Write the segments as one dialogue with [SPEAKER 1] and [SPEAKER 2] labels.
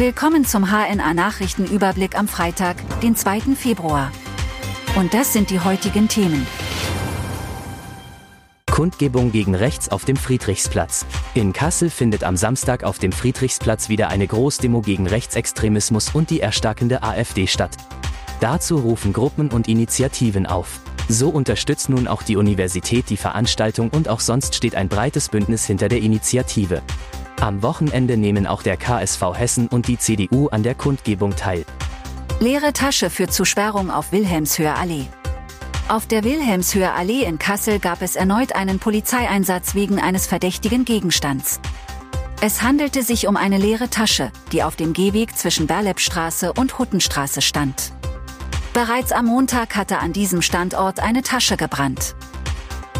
[SPEAKER 1] Willkommen zum HNA Nachrichtenüberblick am Freitag, den 2. Februar. Und das sind die heutigen Themen.
[SPEAKER 2] Kundgebung gegen rechts auf dem Friedrichsplatz. In Kassel findet am Samstag auf dem Friedrichsplatz wieder eine Großdemo gegen Rechtsextremismus und die erstarkende AfD statt. Dazu rufen Gruppen und Initiativen auf. So unterstützt nun auch die Universität die Veranstaltung und auch sonst steht ein breites Bündnis hinter der Initiative. Am Wochenende nehmen auch der KSV Hessen und die CDU an der Kundgebung teil.
[SPEAKER 1] Leere Tasche führt zu Sperrung auf Wilhelmshöher Allee. Auf der Wilhelmshöher Allee in Kassel gab es erneut einen Polizeieinsatz wegen eines verdächtigen Gegenstands. Es handelte sich um eine leere Tasche, die auf dem Gehweg zwischen Berlepstraße und Huttenstraße stand. Bereits am Montag hatte an diesem Standort eine Tasche gebrannt.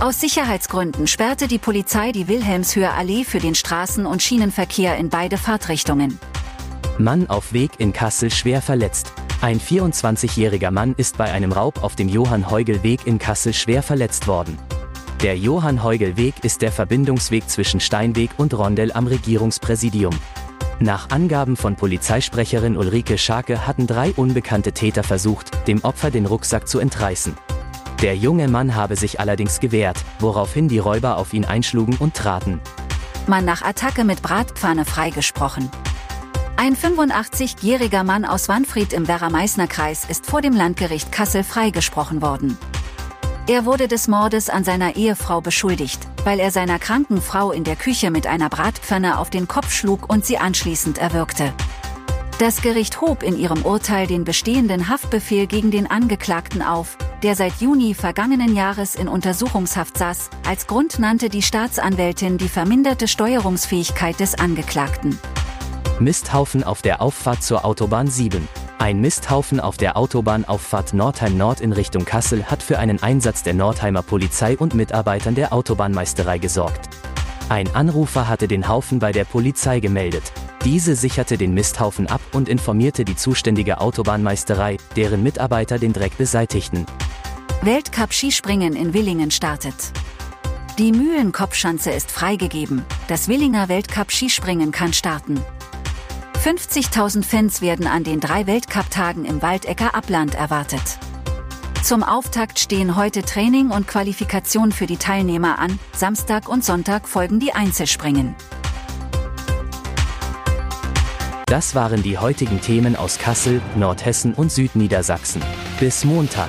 [SPEAKER 1] Aus Sicherheitsgründen sperrte die Polizei die Wilhelmshöher Allee für den Straßen- und Schienenverkehr in beide Fahrtrichtungen.
[SPEAKER 2] Mann auf Weg in Kassel schwer verletzt. Ein 24-jähriger Mann ist bei einem Raub auf dem Johann-Heugel-Weg in Kassel schwer verletzt worden. Der Johann-Heugel-Weg ist der Verbindungsweg zwischen Steinweg und Rondell am Regierungspräsidium. Nach Angaben von Polizeisprecherin Ulrike Scharke hatten drei unbekannte Täter versucht, dem Opfer den Rucksack zu entreißen. Der junge Mann habe sich allerdings gewehrt, woraufhin die Räuber auf ihn einschlugen und traten.
[SPEAKER 1] Mann nach Attacke mit Bratpfanne freigesprochen. Ein 85-jähriger Mann aus Wanfried im Werra-Meißner-Kreis ist vor dem Landgericht Kassel freigesprochen worden. Er wurde des Mordes an seiner Ehefrau beschuldigt, weil er seiner kranken Frau in der Küche mit einer Bratpfanne auf den Kopf schlug und sie anschließend erwürgte. Das Gericht hob in ihrem Urteil den bestehenden Haftbefehl gegen den Angeklagten auf, der seit Juni vergangenen Jahres in Untersuchungshaft saß. Als Grund nannte die Staatsanwältin die verminderte Steuerungsfähigkeit des Angeklagten.
[SPEAKER 2] Misthaufen auf der Auffahrt zur Autobahn 7. Ein Misthaufen auf der Autobahnauffahrt Nordheim Nord in Richtung Kassel hat für einen Einsatz der Nordheimer Polizei und Mitarbeitern der Autobahnmeisterei gesorgt. Ein Anrufer hatte den Haufen bei der Polizei gemeldet. Diese sicherte den Misthaufen ab und informierte die zuständige Autobahnmeisterei, deren Mitarbeiter den Dreck beseitigten.
[SPEAKER 1] Weltcup Skispringen in Willingen startet. Die Mühlenkopfschanze ist freigegeben. Das Willinger Weltcup Skispringen kann starten. 50.000 Fans werden an den drei Weltcup-Tagen im Waldecker Abland erwartet. Zum Auftakt stehen heute Training und Qualifikation für die Teilnehmer an. Samstag und Sonntag folgen die Einzelspringen.
[SPEAKER 2] Das waren die heutigen Themen aus Kassel, Nordhessen und Südniedersachsen. Bis Montag.